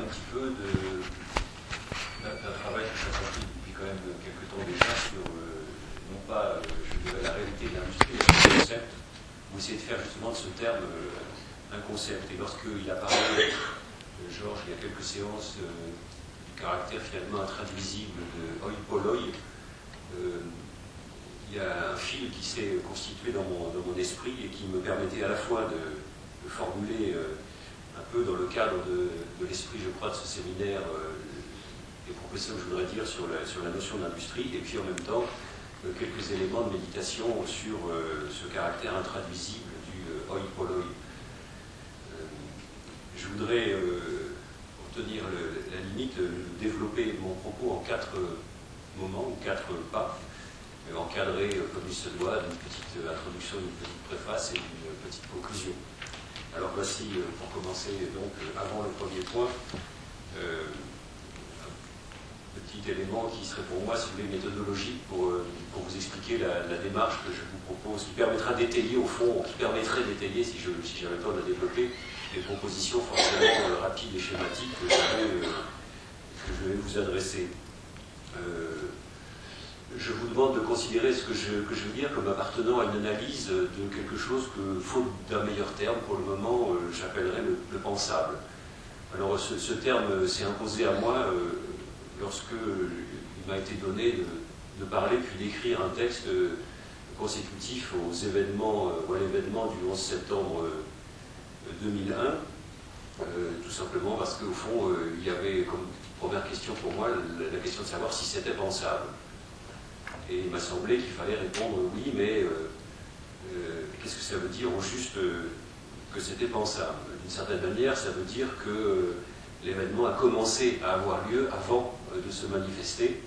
un petit peu d'un travail que j'accomplis depuis quand même quelques temps déjà sur, non pas je dirais, la réalité de l'industrie, mais le concept, ou essayer de faire justement de ce terme un concept. Et lorsqu'il a parlé, Georges, il y a quelques séances, du caractère finalement intraduisible de oi polloi, il y a un fil qui s'est constitué dans mon, dans mon, esprit et qui me permettait à la fois de, formuler euh, un peu dans le cadre de, l'esprit, je crois, de ce séminaire, euh, les propositions que je voudrais dire sur la, notion d'industrie, et puis en même temps euh, quelques éléments de méditation sur ce caractère intraduisible du oi polloi. je voudrais obtenir la limite, développer mon propos en quatre moments ou quatre pas encadré euh, comme il se doit d'une petite euh, introduction, d'une petite préface et d'une petite conclusion. Alors voici, euh, pour commencer, donc, avant le premier point, un petit élément qui serait pour moi, si vous voulez, méthodologique pour, vous expliquer la, démarche que je vous propose, qui permettra d'étayer, au fond, qui permettrait d'étayer, si j'avais si le temps de la développer, des propositions forcément rapides et schématiques que je vais vous adresser je vous demande de considérer ce que je, veux dire comme appartenant à une analyse de quelque chose que, faute d'un meilleur terme, pour le moment, euh, j'appellerais le, pensable. Alors ce, terme s'est imposé à moi euh, lorsque il m'a été donné de, parler puis d'écrire un texte consécutif aux événements, euh, à l'événement du 11 septembre 2001, tout simplement parce qu'au fond, il y avait comme première question pour moi la question de savoir si c'était pensable. Et il m'a semblé qu'il fallait répondre oui, mais euh, euh, qu'est-ce que ça veut dire au juste euh, que c'était pensable? D'une certaine manière, ça veut dire que l'événement a commencé à avoir lieu avant de se manifester.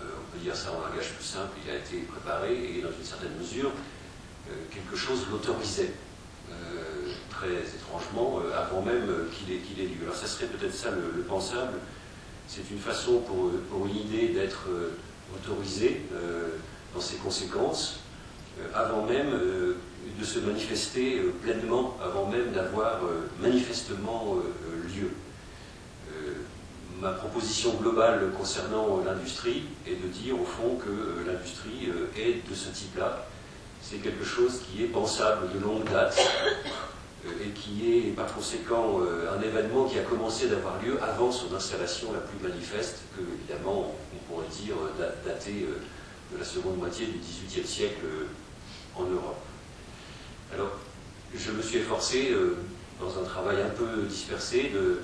on peut dire ça en langage plus simple, il a été préparé et dans une certaine mesure, quelque chose l'autorisait. très étrangement, avant même qu'il ait, lieu. Alors ça serait peut-être ça le, pensable. C'est une façon pour, pour une idée d'être autorisé euh, dans ses conséquences, euh, avant même euh, de se manifester pleinement, avant même d'avoir manifestement lieu. Ma proposition globale concernant l'industrie est de dire au fond que l'industrie est de ce type-là. C'est quelque chose qui est pensable de longue date et qui est par conséquent un événement qui a commencé d'avoir lieu avant son installation la plus manifeste, que évidemment pourrait dire, euh, daté euh, de la seconde moitié du XVIIIe siècle euh, en Europe. Alors, je me suis efforcé, dans un travail un peu dispersé, de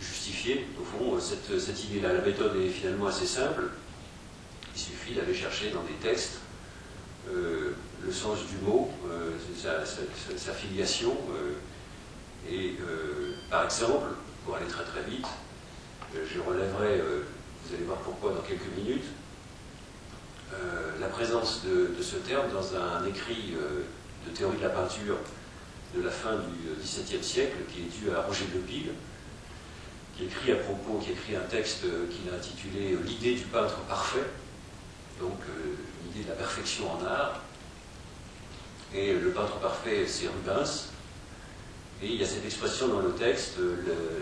justifier, au fond, cette, idée-là. La méthode est finalement assez simple. Il suffit d'aller chercher dans des textes le sens du mot, sa, filiation. et par exemple, pour aller très très vite, je relèverai, euh, vous allez voir pourquoi dans quelques minutes, euh, la présence de, ce terme dans un écrit euh, de théorie de la peinture de la fin du XVIIe siècle, qui est dû à Roger de Pile, qui écrit à propos, qui écrit un texte qu'il a intitulé L'idée du peintre parfait, donc l'idée de la perfection en art. Et le peintre parfait, c'est Rubens. Et il y a cette expression dans le texte,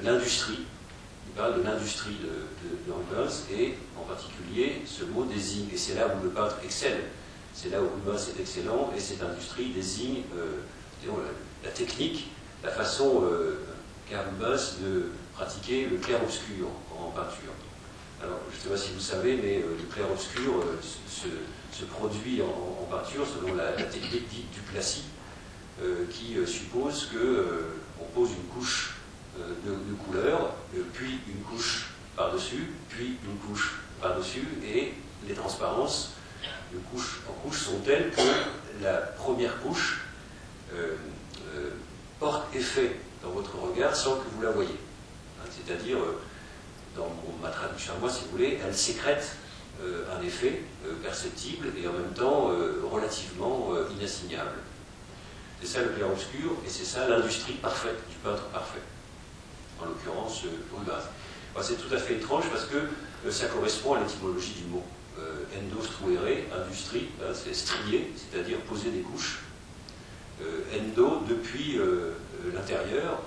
l'industrie, parle de l'industrie de, Rubens et en particulier ce mot désigne, et c'est là où le peintre excelle, c'est là où Rubens est excellent, et cette industrie désigne euh, la, technique, la façon euh, qu'a Rubens de pratiquer le clair-obscur en, peinture. Je ne sais pas si vous savez, mais euh, le clair-obscur se, produit en, peinture selon la, technique dite du classique, qui suppose qu'on pose une couche euh, de, couleurs, euh, puis une couche par-dessus, puis une couche par-dessus, et les transparences de couche en couche sont telles que la première couche euh, porte effet dans votre regard sans que vous la voyez. Hein, c'est-à-dire, dans ma traduction à moi, si vous voulez, elle sécrète un effet perceptible et en même temps relativement inassignable. C'est ça le clair-obscur et c'est ça l'industrie parfaite du peintre parfait en l'occurrence Rubens. Euh, c'est tout à fait étrange parce que euh, ça correspond à l'étymologie du mot. Euh, endostruere, industrie, hein, c'est strier, c'est-à-dire poser des couches. endo, depuis l'intérieur,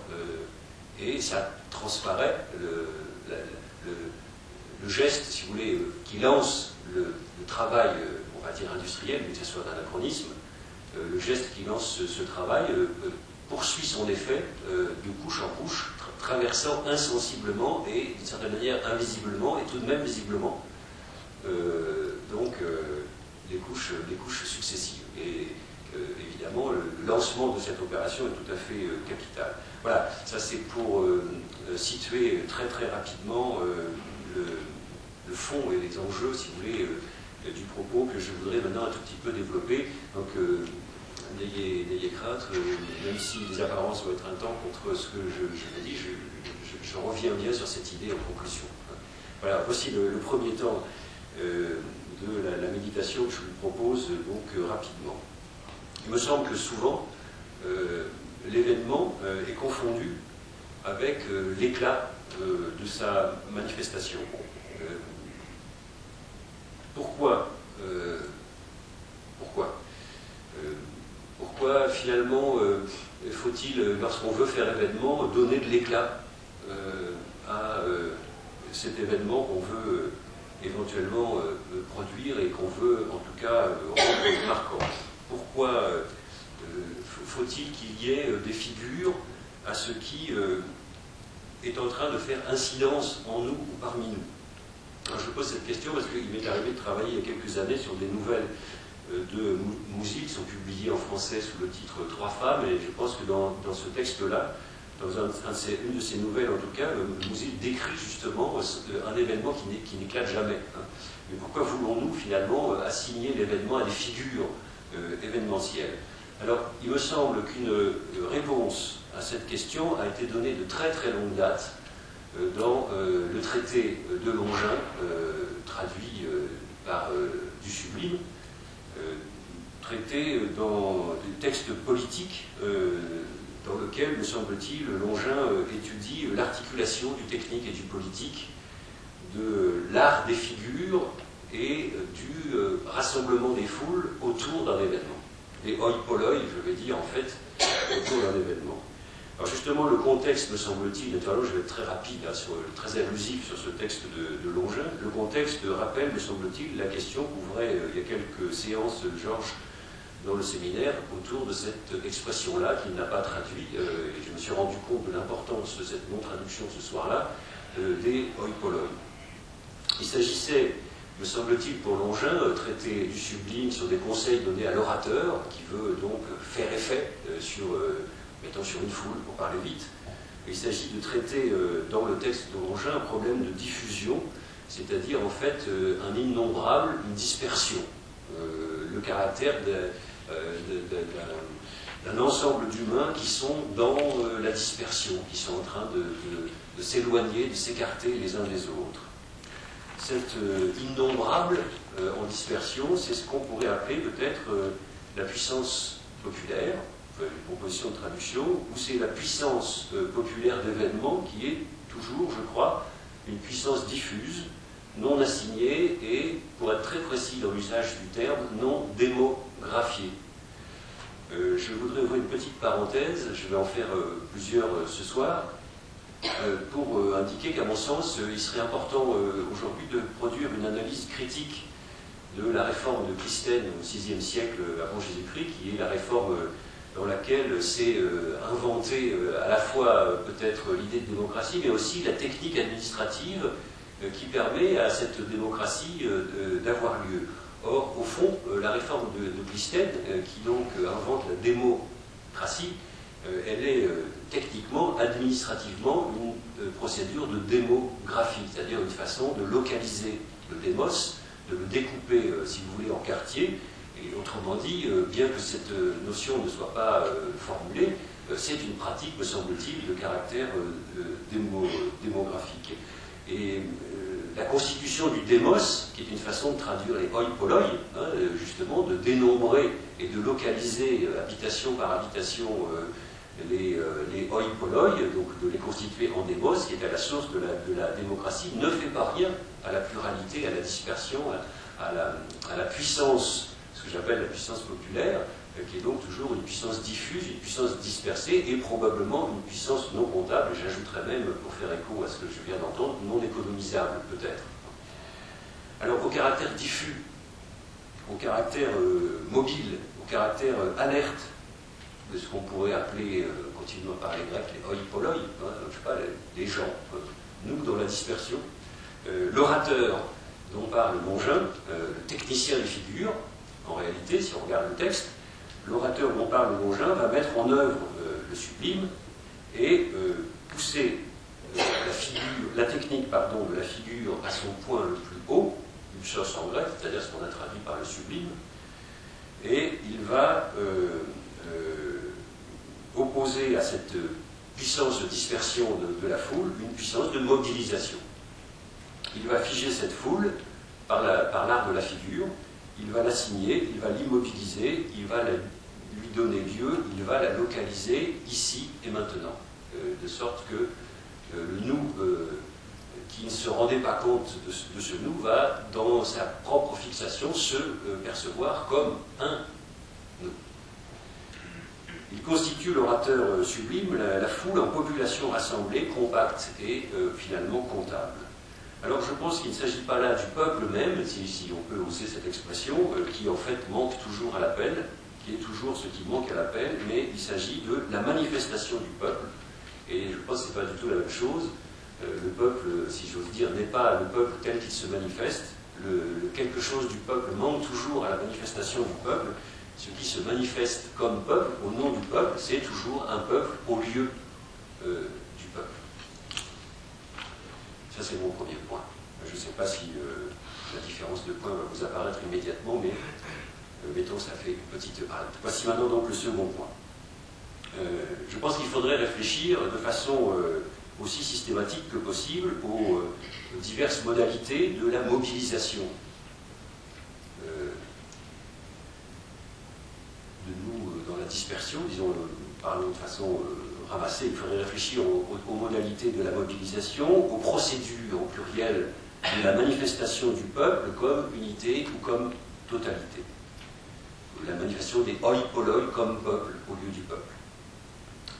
et ça transparaît le, le, geste, si vous voulez, qui lance le, travail, on va dire industriel, mais que ce soit d'anachronisme, le geste qui lance ce, travail poursuit son effet de couche en couche, traversant insensiblement et d'une certaine manière invisiblement et tout de même visiblement donc les couches, successives. Euh, évidemment, le lancement de cette opération est tout à fait euh, capital. Voilà, ça c'est pour euh, situer très très rapidement le, fond et les enjeux, si vous voulez, du propos que je voudrais maintenant un tout petit peu développer. Donc, n'ayez crainte, même si les apparences vont être un temps contre ce que je, je dis, je, reviens bien sur cette idée en conclusion. Voilà, voici le, premier temps de la, méditation que je vous propose donc euh, rapidement. Il me semble que souvent, euh, l'événement euh, est confondu avec l'éclat de sa manifestation. pourquoi Pourquoi Pourquoi finalement faut-il, lorsqu'on veut faire événement, donner de l'éclat à cet événement qu'on veut éventuellement euh, euh, produire et qu'on veut en tout cas euh, rendre marquant? Pourquoi faut-il qu'il y ait des figures à ce qui est en train de faire incidence en nous ou parmi nous? Je pose cette question parce qu'il m'est arrivé de travailler il y a quelques années sur des nouvelles de Mouzy qui sont publiées en français sous le titre Trois femmes, et je pense que dans, ce texte-là, dans une de ses nouvelles en tout cas, Mousil décrit justement euh, un événement qui n'éclate jamais. Hein. Mais pourquoi voulons-nous finalement euh, assigner l'événement à des figures? Euh, événementielles Alors, il me semble qu'une réponse à cette question a été donnée de très très longue date dans le traité de Longin, traduit par du Sublime, traité dans des textes politiques dans lequel, me semble-t-il, Longin euh, étudie l'articulation du technique et du politique, de l'art des figures et euh, euh, rassemblement des foules autour d'un événement. Et oi je vais dire en fait, autour d'un événement. Alors justement, le contexte, me semble-t-il, je vais être très rapide, hein, très allusif sur ce texte de, Longin, le contexte rappelle, me semble-t-il, la question qu'ouvrait il y a quelques séances Georges dans le séminaire autour de cette expression-là qu'il n'a pas traduit, euh, et je me suis rendu compte de l'importance de cette non-traduction ce soir-là, euh, des oipoloi. Il s'agissait, me semble-t-il, pour Longin, euh, traiter du sublime sur des conseils donnés à l'orateur, qui veut donc faire effet sur, mettons, sur une foule, pour parler vite. Il s'agit de traiter dans le texte de Longin un problème de diffusion, c'est-à-dire en fait un innombrable, une dispersion. le caractère euh, d'un ensemble d'humains qui sont dans euh, la dispersion, qui sont en train de, s'éloigner, de s'écarter les uns des autres. Cette euh, innombrable en dispersion, c'est ce qu'on pourrait appeler peut-être la puissance populaire, une proposition de traduction, ou c'est la puissance populaire d'événement qui est toujours, je crois, une puissance diffuse, non assignée et, pour être très précis dans l'usage du terme, non démographiée. Euh, je voudrais ouvrir une petite parenthèse, je vais en faire euh, plusieurs euh, ce soir, pour indiquer qu'à mon sens, il serait important aujourd'hui de produire une analyse critique de la réforme de Christène au VIe siècle avant Jésus-Christ, qui est la réforme dans laquelle s'est inventée à la fois peut-être l'idée de démocratie, mais aussi la technique administrative qui permet à cette démocratie d'avoir lieu. Or, au fond, euh, la réforme de, euh, qui donc euh, invente la démocratie, elle est techniquement, administrativement, une procédure de démographie, c'est-à-dire une façon de localiser le démos, de le découper, si vous voulez, en quartiers. Et autrement dit, bien que cette notion ne soit pas formulée, c'est une pratique, me semble-t-il, de caractère démographique. Et la constitution du démos, qui est une façon de traduire les oi polloi, hein, justement, de dénombrer et de localiser euh, habitation par habitation euh, les, euh, les oi donc de les constituer en démos, qui est à la source de la, démocratie, ne fait pas rien à la pluralité, à la dispersion, à, la, puissance, ce que j'appelle la puissance populaire, qui est donc toujours une puissance diffuse, une puissance dispersée et probablement une puissance non comptable, et j'ajouterais même, pour faire écho à ce que je viens d'entendre, non économisable peut-être. Alors au caractère diffus, au caractère euh, mobile, au caractère euh, alerte de ce qu'on pourrait appeler, euh, continuons à parler grec, les oi poloi, hein, je sais pas, les, gens, nous dans la dispersion, l'orateur dont parle Mongin, le technicien des figures, en réalité, si on regarde le texte, l'orateur dont parle Mongin va mettre en œuvre le sublime et pousser la, technique pardon, de la figure à son point le plus haut, une chose en grec, c'est-à-dire ce qu'on a traduit par le sublime, et il va euh, euh, opposer à cette puissance de dispersion de, la foule une puissance de mobilisation. Il va figer cette foule par l'art de la figure, il va l'assigner, il va l'immobiliser, il va lui donner lieu, il va la localiser ici et maintenant, euh, de sorte que le nous qui ne se rendait pas compte de ce, nous va, dans sa propre fixation, se euh, percevoir comme un. Il constitue l'orateur euh, sublime, la, foule en population rassemblée, compacte et euh, finalement comptable. Alors je pense qu'il ne s'agit pas là du peuple même, si, on peut oser cette expression, qui en fait manque toujours à l'appel, qui est toujours ce qui manque à l'appel, mais il s'agit de la manifestation du peuple. Et je pense que ce n'est pas du tout la même chose. Euh, le peuple, si j'ose dire, n'est pas le peuple tel qu'il se manifeste. Le, quelque chose du peuple manque toujours à la manifestation du peuple. Ce qui se manifeste comme peuple, au nom du peuple, c'est toujours un peuple au lieu euh, du peuple. Ça, c'est mon premier point. Je ne sais pas si euh, la différence de point va vous apparaître immédiatement, mais mettons, ça fait une petite halte. Voici maintenant donc le second point. je pense qu'il faudrait réfléchir de façon aussi systématique que possible aux, euh, diverses modalités de la mobilisation euh, de nous euh, dans la dispersion, disons, parlons de façon ramassée, il faudrait réfléchir aux, modalités de la mobilisation, aux procédures au pluriel de la manifestation du peuple comme unité ou comme totalité. La manifestation des oi poloi comme peuple au lieu du peuple.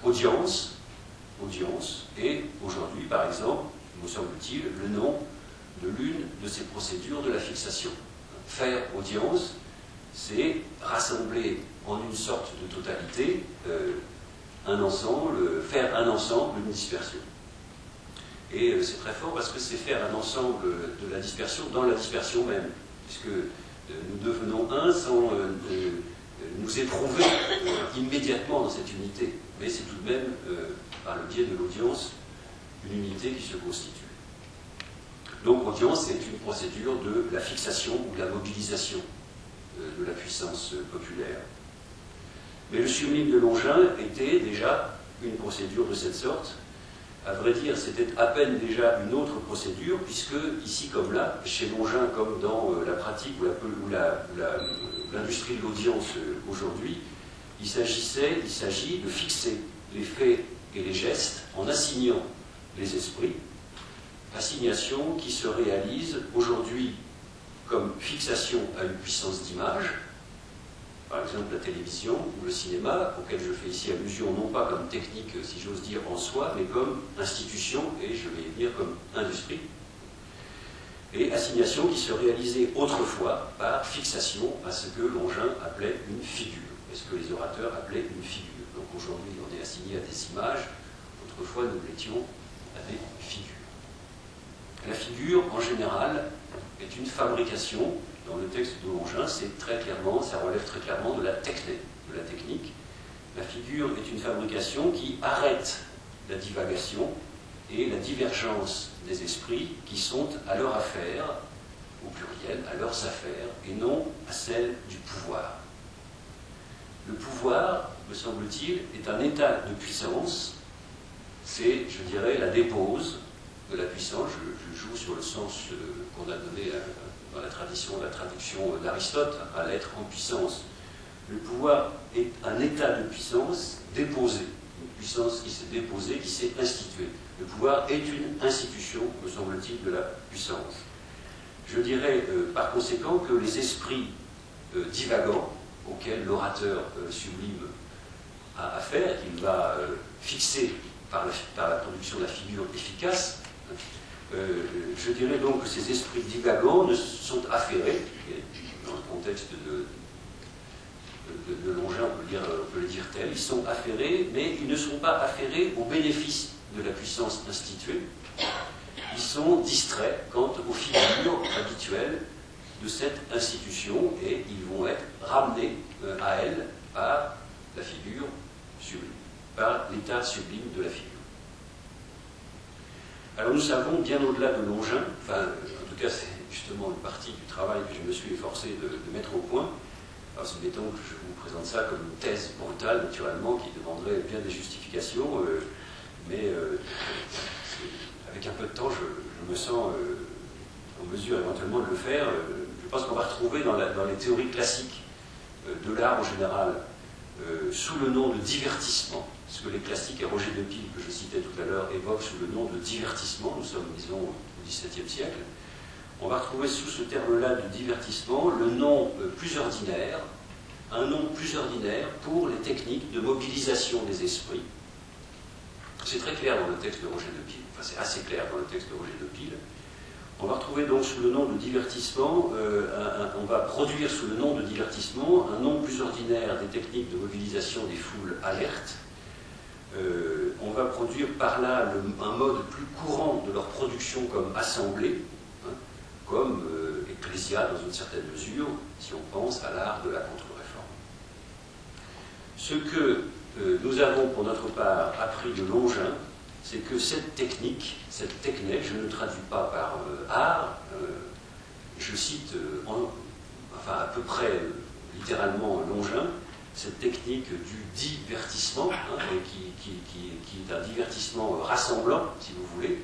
Audience, audience et aujourd'hui, par exemple, me semble-t-il, le nom de l'une de ces procédures de la fixation. Faire audience, c'est rassembler en une sorte de totalité euh, un ensemble, faire un ensemble, une dispersion. Et euh, c'est très fort parce que c'est faire un ensemble de la dispersion dans la dispersion même, puisque euh, nous devenons un sans nous éprouver immédiatement dans cette unité. Mais c'est tout de même par le biais de l'audience, une unité qui se constitue. Donc audience, c'est une procédure de la fixation ou de la mobilisation de la puissance populaire. Mais le sublime de Longin était déjà une procédure de cette sorte. À vrai dire, c'était à peine déjà une autre procédure, puisque ici comme là, chez Longin comme dans euh, la pratique ou l'industrie de l'audience euh, aujourd'hui, il s'agissait, il s'agit de fixer les faits et les gestes en assignant les esprits, assignation qui se réalise aujourd'hui comme fixation à une puissance d'image, par exemple la télévision ou le cinéma, auquel je fais ici allusion non pas comme technique, si j'ose dire, en soi, mais comme institution, et je vais dire comme industrie, et assignation qui se réalisait autrefois par fixation à ce que Longin appelait une figure, et ce que les orateurs appelaient une figure? Donc aujourd'hui, on est assigné à des images, autrefois nous l'étions à des figures. La figure, en général, est une fabrication, dans le texte de Longin, c'est très clairement, ça relève très clairement de la technique, de la technique. La figure est une fabrication qui arrête la divagation et la divergence des esprits qui sont à leur affaire, au pluriel, à leurs affaires, et non à celles du pouvoir. Le pouvoir, me semble-t-il, est un état de puissance, c'est, je dirais, la dépose de la puissance. Je, joue sur le sens euh, qu'on a donné euh, dans la tradition, la traduction d'Aristote, à l'être en puissance. Le pouvoir est un état de puissance déposé, une puissance qui s'est déposée, qui s'est instituée. Le pouvoir est une institution, me semble-t-il, de la puissance. Je dirais euh, par conséquent que les esprits divagants auquel l'orateur sublime a affaire, qu'il va fixer par la, production de la figure efficace, je dirais donc que ces esprits divagants sont affairés, dans le contexte de, de, Longin, on peut, dire, on peut le dire tel, ils sont affairés, mais ils ne sont pas affairés au bénéfice de la puissance instituée, ils sont distraits quant aux figures habituelles de cette institution et ils vont être ramenés euh, à elle par la figure sublime, par l'état sublime de la figure. Alors nous savons, bien au-delà de Longin, enfin, en tout cas c'est justement une partie du travail que je me suis efforcé de, mettre au point, alors c'est mettons que je vous présente ça comme une thèse brutale, naturellement, qui demanderait bien des justifications, euh, mais euh, avec un peu de temps, je, me sens euh, en mesure éventuellement de le faire. Je pense qu'on va retrouver dans, les théories classiques de l'art en général, sous le nom de divertissement, ce que les classiques, et Roger de Pile, que je citais tout à l'heure, évoquent sous le nom de divertissement, nous sommes, disons, au XVIIe siècle, on va retrouver sous ce terme-là de divertissement le nom plus ordinaire, un nom plus ordinaire pour les techniques de mobilisation des esprits, c'est très clair dans le texte de Roger de Pile, enfin c'est assez clair dans le texte de Roger de Pile. On va retrouver donc sous le nom de divertissement, euh, on va produire sous le nom de divertissement un nom plus ordinaire des techniques de mobilisation des foules alertes. Euh, on va produire par là un mode plus courant de leur production comme assemblée, hein, comme euh, ecclésia dans une certaine mesure, si on pense à l'art de la contre-réforme. Ce que euh, nous avons pour notre part appris de Longin, c'est que cette technique, cette technique, je ne traduis pas par euh, art, je cite enfin à peu près littéralement Longin, cette technique du divertissement, hein, qui, est un divertissement rassemblant, si vous voulez,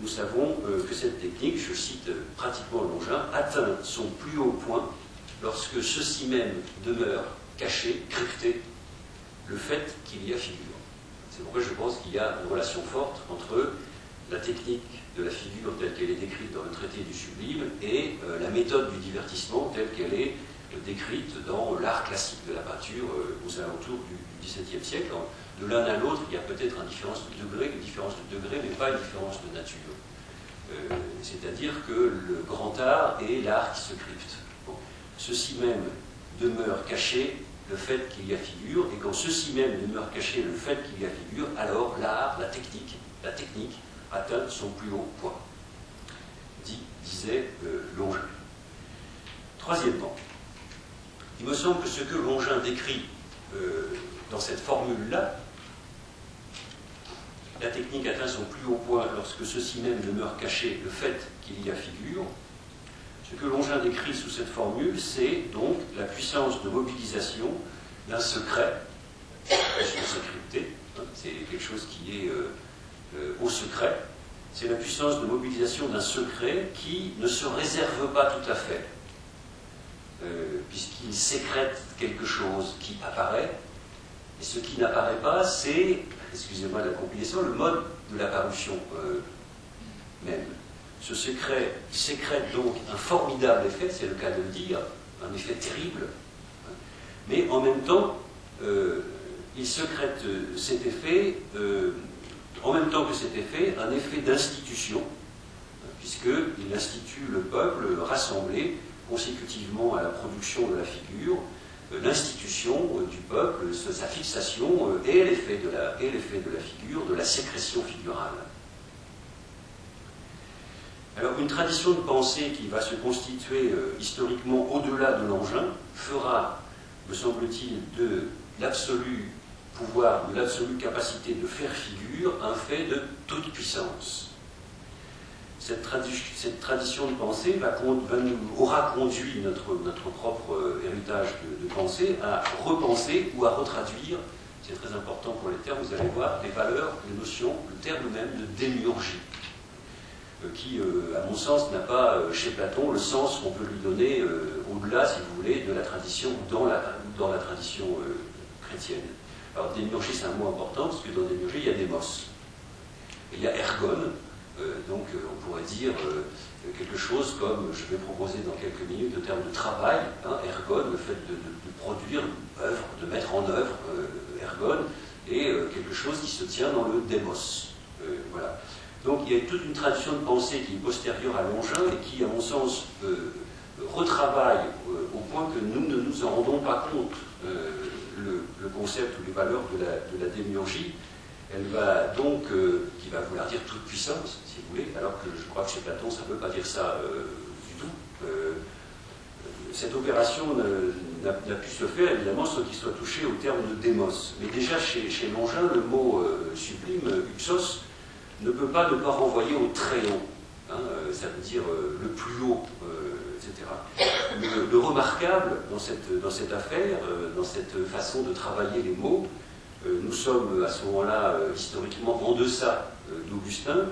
nous savons que cette technique, je cite pratiquement Longin, atteint son plus haut point lorsque ceci même demeure caché, crypté le fait qu'il y a figure. C'est pourquoi je pense qu'il y a une relation forte entre la technique de la figure telle qu'elle est décrite dans le traité du sublime et euh, la méthode du divertissement telle qu'elle est euh, décrite dans l'art classique de la peinture euh, aux alentours du, XVIIe siècle. De l'un à l'autre, il y a peut-être une différence de degré, une différence de degré, mais pas une différence de nature. C'est-à-dire que le grand art est l'art qui se crypte. Ceci même demeure caché le fait qu'il y a figure, et quand ceci même demeure caché le fait qu'il y a figure, alors l'art, la technique, la technique atteint son plus haut point, disait euh. Troisièmement, il me semble que ce que Longin décrit euh, dans cette formule-là, la technique atteint son plus haut point lorsque ceci même demeure caché le fait qu'il y a figure, ce que Longin décrit sous cette formule, c'est donc la puissance de mobilisation d'un secret, hein, c'est quelque chose qui est euh, euh, au secret, c'est la puissance de mobilisation d'un secret qui ne se réserve pas tout à fait, euh, puisqu'il sécrète quelque chose qui apparaît, et ce qui n'apparaît pas, c'est, excusez-moi la complication, le mode de l'apparition même. Ce secret sécrète donc un formidable effet, c'est le cas de le dire, un effet terrible, mais en même temps, euh, il secrète euh, cet effet, euh, en même temps que cet effet, un effet d'institution, puisqu'il institue le peuple rassemblé consécutivement à la production de la figure, l'institution du peuple, sa fixation et l'effet de, la figure, de la sécrétion figurale. Alors une tradition de pensée qui va se constituer euh, historiquement au-delà de l'engin fera, me semble-t-il, de l'absolu pouvoir, de l'absolue capacité de faire figure un fait de toute puissance. Cette, tradition de pensée aura conduit notre, propre euh, héritage de, pensée à repenser ou à retraduire, c'est très important pour les termes, vous allez voir, les valeurs, les notions, le terme même de démiurgie qui, euh, à mon sens, n'a pas euh, chez Platon le sens qu'on peut lui donner euh, au-delà, si vous voulez, de la tradition, dans la, dans la tradition chrétienne. Alors, démiurgie, c'est un mot important, parce que dans démiurgie, il y a démos. Il y a ergon, donc on pourrait dire quelque chose comme, je vais proposer dans quelques minutes, le terme de travail, hein, ergon, le fait de, produire œuvre, de mettre en œuvre ergon, et quelque chose qui se tient dans le démos. voilà. Donc il y a toute une tradition de pensée qui est postérieure à Longin et qui, à mon sens, retravaille au point que nous ne nous en rendons pas compte le, concept ou les valeurs de la, de elle va donc, euh, qui va vouloir dire toute puissance, si vous voulez, alors que je crois que chez Platon, ça ne veut pas dire ça euh, du tout. Euh, cette opération n'a pu se faire, évidemment, sans qu'il soit touché au terme de démos. Mais déjà, chez, chez Longin, le mot sublime, upsos, ne peut pas ne pas renvoyer au haut. Hein, ça veut dire le plus haut, le, remarquable dans cette, affaire, dans cette façon de travailler les mots, nous sommes à ce moment-là euh, historiquement en deçà d'Augustin,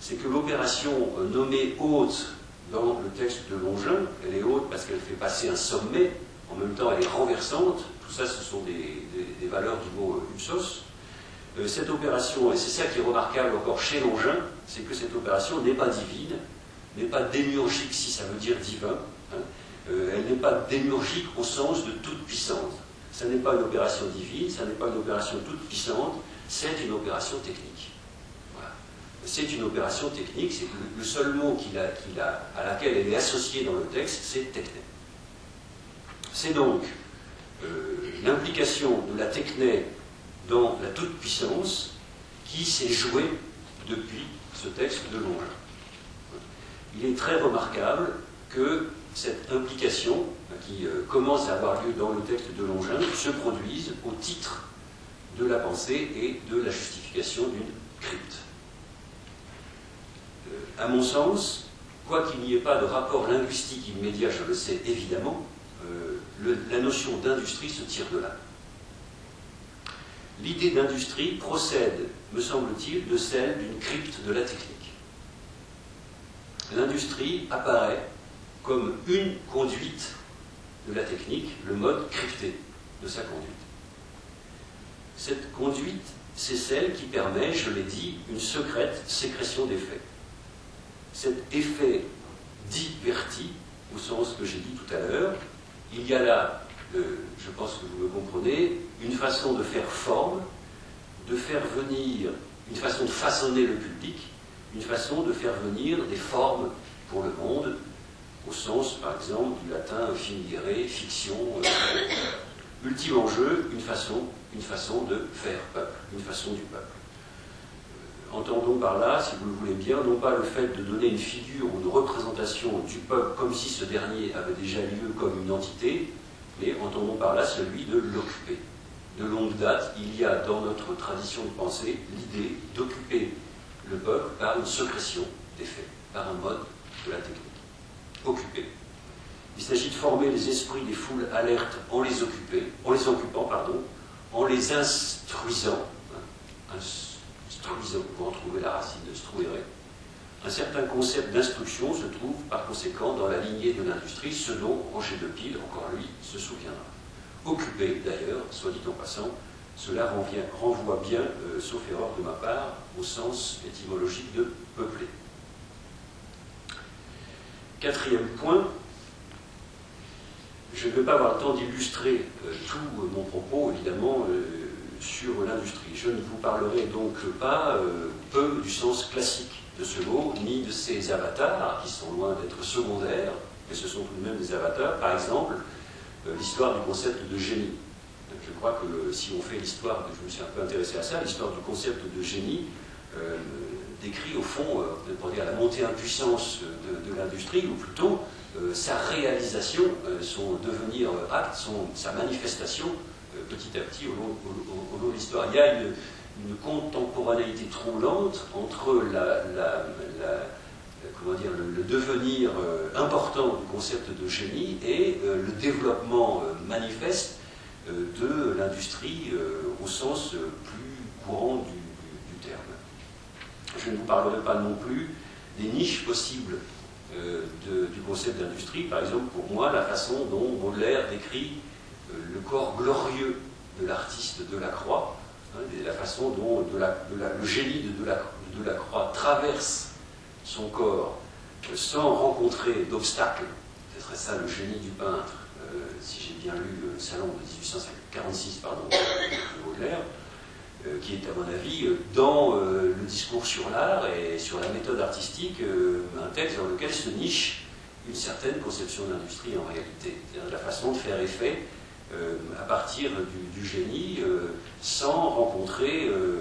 c'est que l'opération nommée haute dans le texte de Longin, elle est haute parce qu'elle fait passer un sommet, en même temps elle est renversante, tout ça ce sont des, valeurs du mot upsos. cette opération, et c'est ça qui est remarquable encore chez Longin, c'est que cette opération n'est pas divine, n'est pas démiurgique si ça veut dire divin, hein. euh, elle n'est pas démiurgique au sens de toute puissante. Ça n'est pas une opération divine, ça n'est pas une opération toute puissante, c'est une opération technique. C'est une opération technique, c'est le, seul mot à laquelle elle est associée dans le texte, c'est techné. C'est donc euh, l'implication de la techné dans la toute-puissance qui s'est jouée depuis ce texte de Longin il est très remarquable que cette implication, qui euh, commence à avoir lieu dans le texte de Longin, se produise au titre de la pensée et de la justification d'une crypte. Euh, à mon sens, quoi qu'il n'y ait pas de rapport linguistique immédiat, je le sais évidemment, euh, la notion d'industrie se tire de là. L'idée d'industrie procède, me semble-t-il, de celle d'une crypte de la technique l'industrie apparaît comme une conduite de la technique, le mode crypté de sa conduite. Cette conduite, c'est celle qui permet, je l'ai dit, une secrète sécrétion d'effets. Cet effet diverti, au sens que j'ai dit tout à l'heure, il y a là, je pense que vous me comprenez, une façon de faire forme, de faire venir, une façon de façonner le public, une façon de faire venir des formes pour le monde, au sens, par exemple, du latin finire, fiction. Euh, ultime enjeu, une façon, une façon de faire peuple, une façon du peuple. Euh, entendons par là, si vous le voulez bien, non pas le fait de donner une figure ou une représentation du peuple comme si ce dernier avait déjà lieu comme une entité, mais entendons par là celui de l'occuper. De longue date, il y a dans notre tradition de pensée l'idée d'occuper le peuple par une sécrétion des faits, par un mode de la technique. Il s'agit de former les esprits des foules alertes en les occupant, en les instruisant, hein, instruisant, pour en trouver la racine de struere. Un certain concept d'instruction se trouve par conséquent dans la lignée de l'industrie, ce dont Roger de Pile, encore lui, se souviendra. Occuper, d'ailleurs, soit dit en passant, cela renvoie bien, euh, sauf erreur de ma part, au sens étymologique de peupler. Quatrième point, je ne vais pas avoir le temps d'illustrer euh, tout mon propos, évidemment, euh, sur l'industrie. Je ne vous parlerai donc pas peu du sens classique de ce mot, ni de ses avatars, qui sont loin d'être secondaires, mais ce sont tout de même des avatars. Par exemple, l'histoire du concept de génie je crois que si on fait l'histoire, je me suis un peu intéressé à ça, l'histoire du concept de génie euh, décrit au fond, euh, pour dire la montée en puissance de, l'industrie, ou plutôt euh, sa réalisation, son devenir acte, son, sa manifestation petit à petit au long, de l'histoire. Il y a une, contemporanéité troublante entre le, devenir important du concept de génie et le développement manifeste euh, de l'industrie euh, au sens euh, plus courant du. Je ne vous parlerai pas non plus des niches possibles du concept d'industrie. Par exemple, pour moi, la façon dont Baudelaire décrit le corps glorieux de l'artiste Delacroix, hein, la façon dont le génie de Delacroix traverse son corps sans rencontrer d'obstacles, ce serait ça le génie du peintre, si j'ai bien lu le salon de 1846 pardon, de Baudelaire, qui est à mon avis dans le discours sur l'art et sur la méthode artistique un texte dans lequel se niche une certaine conception de l'industrie en réalité, c'est-à-dire la façon de faire effet euh, à partir du, génie euh, sans rencontrer euh,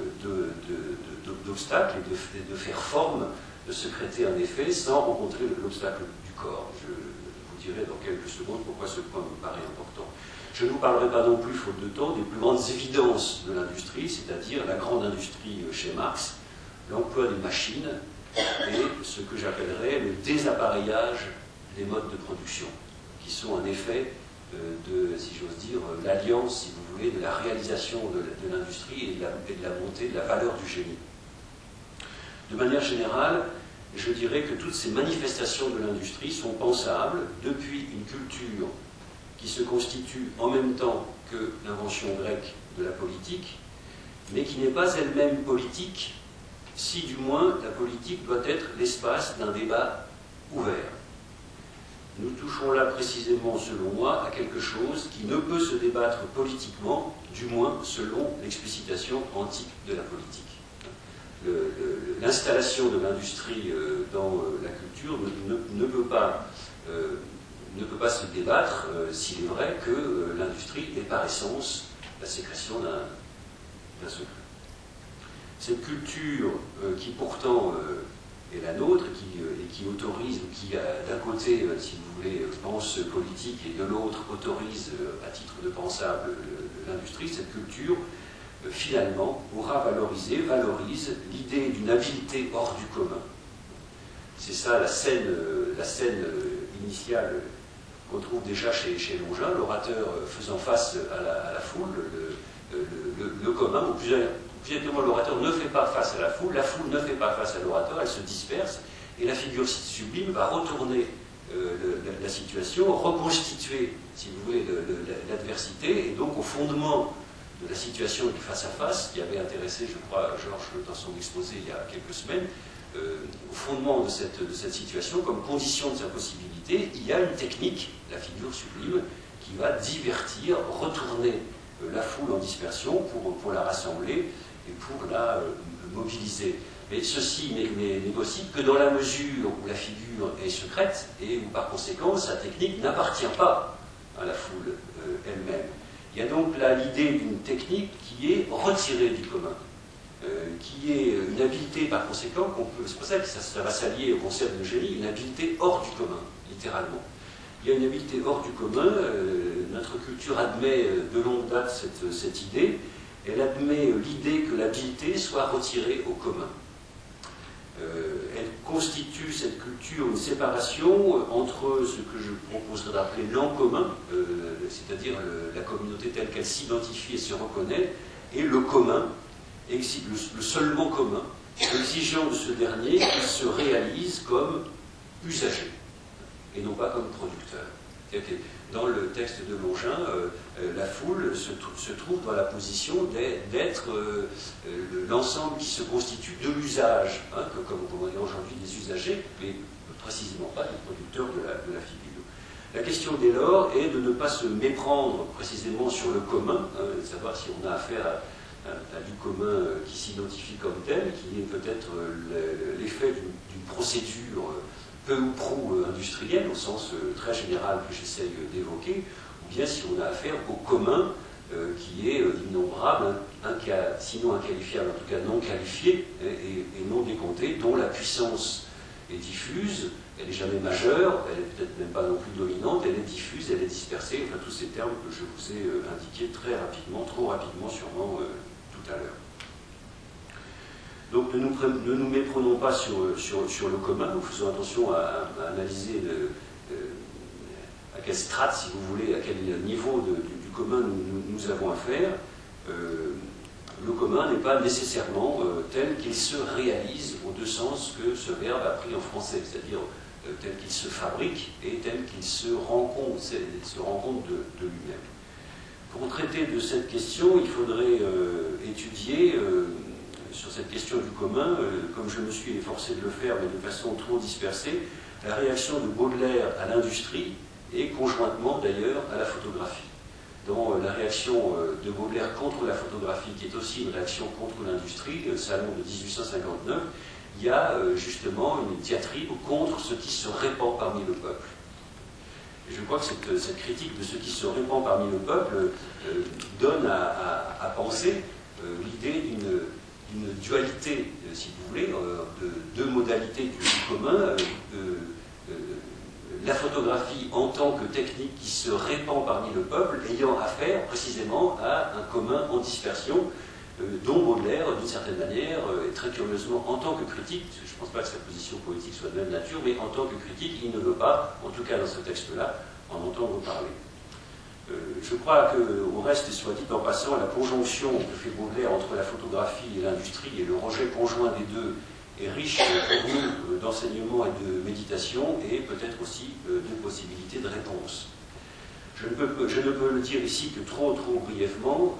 d'obstacles et de, faire forme, de secréter un effet sans rencontrer l'obstacle du corps. Dirai dans quelques secondes pourquoi ce point me paraît important. Je ne vous parlerai pas non plus, faute de temps, des plus grandes évidences de l'industrie, c'est-à-dire la grande industrie chez Marx, l'emploi des machines et ce que j'appellerais le désappareillage des modes de production, qui sont un effet euh, de, si j'ose dire, euh, l'alliance, si vous voulez, de la réalisation de, l'industrie et, de la montée de la valeur du génie. De manière générale, je dirais que toutes ces manifestations de l'industrie sont pensables depuis une culture qui se constitue en même temps que l'invention grecque de la politique, mais qui n'est pas elle-même politique, si du moins la politique doit être l'espace d'un débat ouvert nous touchons là précisément, selon moi, à quelque chose qui ne peut se débattre politiquement, du moins selon l'explicitation antique de la politique. L'installation de l'industrie euh, dans euh, la culture ne, peut pas, euh, ne, peut pas, se débattre s'il est vrai que l'industrie est par essence la sécrétion d'un secret. Cette culture qui pourtant et la nôtre, qui, euh, et qui autorise, ou qui, d'un côté, euh, si vous voulez, pense politique, et de l'autre autorise, euh, à titre de pensable, l'industrie, cette culture, finalement, aura valorisé, valorise l'idée d'une habileté hors du commun. C'est ça la scène, la scène initiale qu'on trouve déjà chez, Longin, l'orateur faisant face à la, foule, le, commun, ou plusieurs Exactement, l'orateur ne fait pas face à la foule, la foule ne fait pas face à l'orateur, elle se disperse, et la figure sublime va retourner euh, la, situation, reconstituer, si vous voulez, l'adversité, et donc au fondement de la situation du face-à-face, qui avait intéressé, je crois, Georges dans son exposé il y a quelques semaines, euh, au fondement de cette, situation, comme condition de sa possibilité, il y a une technique, la figure sublime, qui va divertir, retourner euh, la foule en dispersion pour, la rassembler et pour la euh, mobiliser. Mais ceci n'est possible que dans la mesure où la figure est secrète et où par conséquent sa technique n'appartient pas à la foule elle-même. Il y a donc là l'idée d'une technique qui est retirée du commun, euh, qui est une habileté par conséquent qu'on peut. C'est pour ça que ça, va s'allier au concept de génie, une habileté hors du commun, littéralement. Il y a une habileté hors du commun. notre culture admet de longue date cette idée elle admet l'idée que l'habileté soit retirée au commun. Euh, elle constitue, cette culture, une séparation entre ce que je proposerais d'appeler l'en commun, euh, c'est-à-dire la communauté telle qu'elle s'identifie et se reconnaît, et le commun, le, le seulement commun, exigeant de ce dernier qu'il se réalise comme usager, et non pas comme producteur dans le texte de Longin, euh, euh, la foule se, trouve dans la position d'être euh, l'ensemble qui se constitue de l'usage, hein, comme, on dit aujourd'hui des usagers, mais précisément pas des producteurs de la, figure. La question dès lors est de ne pas se méprendre précisément sur le commun, hein, de savoir si on a affaire à, du commun qui s'identifie comme tel, qui est peut-être l'effet d'une procédure peu ou prou euh, industriel, au sens euh, très général que j'essaye d'évoquer, ou bien si on a affaire au commun euh, qui est innombrable, sinon inqualifiable, en tout cas non qualifié et, non décompté, dont la puissance est diffuse, elle n'est jamais majeure, elle n'est peut-être même pas non plus dominante, elle est diffuse, elle est dispersée, enfin tous ces termes que je vous ai indiqués très rapidement, trop rapidement sûrement tout à l'heure. Donc ne nous, méprenons pas sur, le commun, nous faisons attention à, analyser euh, à quelle strate, si vous voulez, à quel niveau du, commun nous, avons affaire. Euh, le commun n'est pas nécessairement euh, tel qu'il se réalise au deux sens que ce verbe a pris en français, c'est-à-dire tel qu'il se fabrique et tel qu'il se rend compte, se rend de lui-même. Pour traiter de cette question, il faudrait étudier sur cette question du commun, comme je me suis efforcé de le faire, mais de façon trop dispersée, la réaction de Baudelaire à l'industrie et conjointement d'ailleurs à la photographie. Dans la réaction de Baudelaire contre la photographie, qui est aussi une réaction contre l'industrie, le salon de 1859, il y a justement une diatribe contre ce qui se répand parmi le peuple. Je crois que cette, critique de ce qui se répand parmi le peuple donne à penser euh, l'idée d'une dualité, euh, si vous voulez, euh, de deux modalités du commun, la photographie en tant que technique qui se répand parmi le peuple, ayant affaire précisément à un commun en dispersion, dont Baudelaire, d'une certaine manière, et très curieusement, en tant que critique, je ne pense pas que sa position politique soit de même nature, mais en tant que critique, il ne veut pas, en tout cas dans ce texte-là, en entendre parler. Euh, je crois qu'au reste, soit dit en passant, la conjonction que fait Baudelaire entre la photographie et l'industrie et le rejet conjoint des deux est riche euh, d'enseignement et de méditation et peut-être aussi euh, de possibilités de réponse. Je ne, peux, je ne, peux, le dire ici que trop, trop brièvement,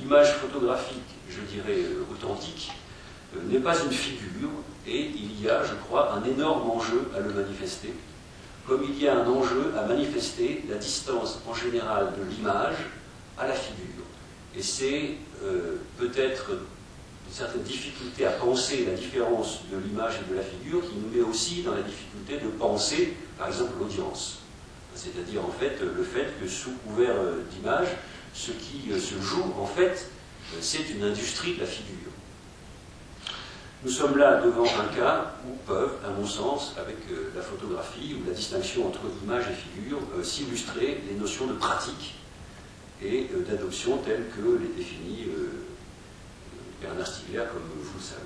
l'image photographique, je dirais authentique, n'est pas une figure et il y a, je crois, un énorme enjeu à le manifester comme il y a un enjeu à manifester la distance en général de l'image à la figure. Et c'est euh, peut-être une certaine difficulté à penser la différence de l'image et de la figure qui nous met aussi dans la difficulté de penser, par exemple, l'audience. C'est-à-dire, en fait, le fait que sous couvert euh, d'image, ce qui euh, se joue, en fait, c'est une industrie de la figure. Nous sommes là devant un cas où peuvent, à mon sens, avec euh, la photographie ou la distinction entre image et figure, euh, s'illustrer les notions de pratique et euh, d'adoption telles que les définit Bernard Stiegler, comme vous le savez.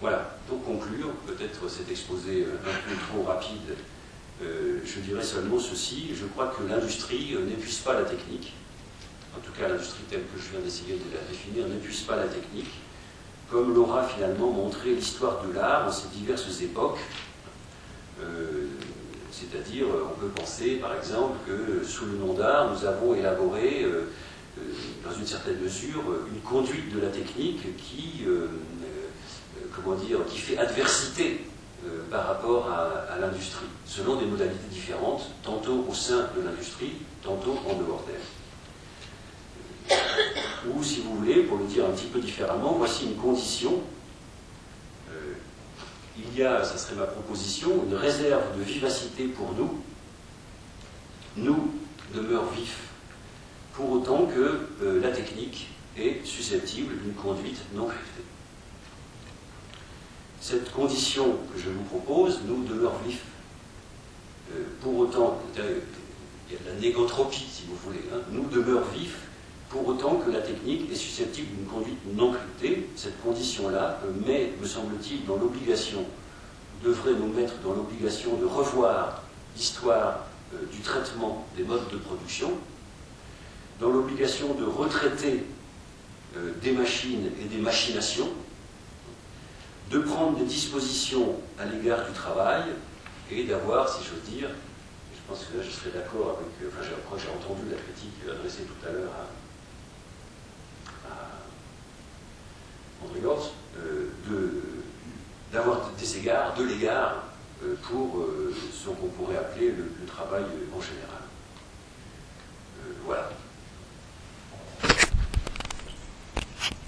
Voilà, pour conclure, peut-être cet exposé un peu trop rapide, je dirais seulement ceci, je crois que l'industrie n'épuise pas la technique, en tout cas l'industrie telle que je viens d'essayer de la définir n'épuise pas la technique, comme l'aura finalement montré l'histoire de l'art en ces diverses époques. Euh, c'est-à-dire, on peut penser par exemple que sous le nom d'art, nous avons élaboré, euh, euh, dans une certaine mesure, une conduite de la technique qui, comment dire, qui fait adversité par rapport à l'industrie, selon des modalités différentes, tantôt au sein de l'industrie, tantôt en dehors d'elle. Ou, si vous voulez, pour le dire un petit peu différemment, voici une condition. Euh, il y a, ça serait ma proposition, une réserve de vivacité pour nous. Nous demeure vifs, pour autant que euh, la technique est susceptible d'une conduite non cryptée. Cette condition que je vous propose, nous demeure vifs. Euh, pour autant, il y a de la négotropie, si vous voulez, hein, nous demeure vifs pour autant que la technique est susceptible d'une conduite non cryptée. Cette condition-là met, me semble-t-il, dans l'obligation, devrait nous mettre dans l'obligation de revoir l'histoire euh, du traitement des modes de production, dans l'obligation de retraiter euh, des machines et des machinations, de prendre des dispositions à l'égard du travail et d'avoir, si j'ose dire, je pense que là je serais d'accord avec, euh, enfin j'ai entendu la critique adressée tout à l'heure à, Euh, d'avoir des égards, de l'égard euh, pour euh, ce qu'on pourrait appeler le travail en général. voilà.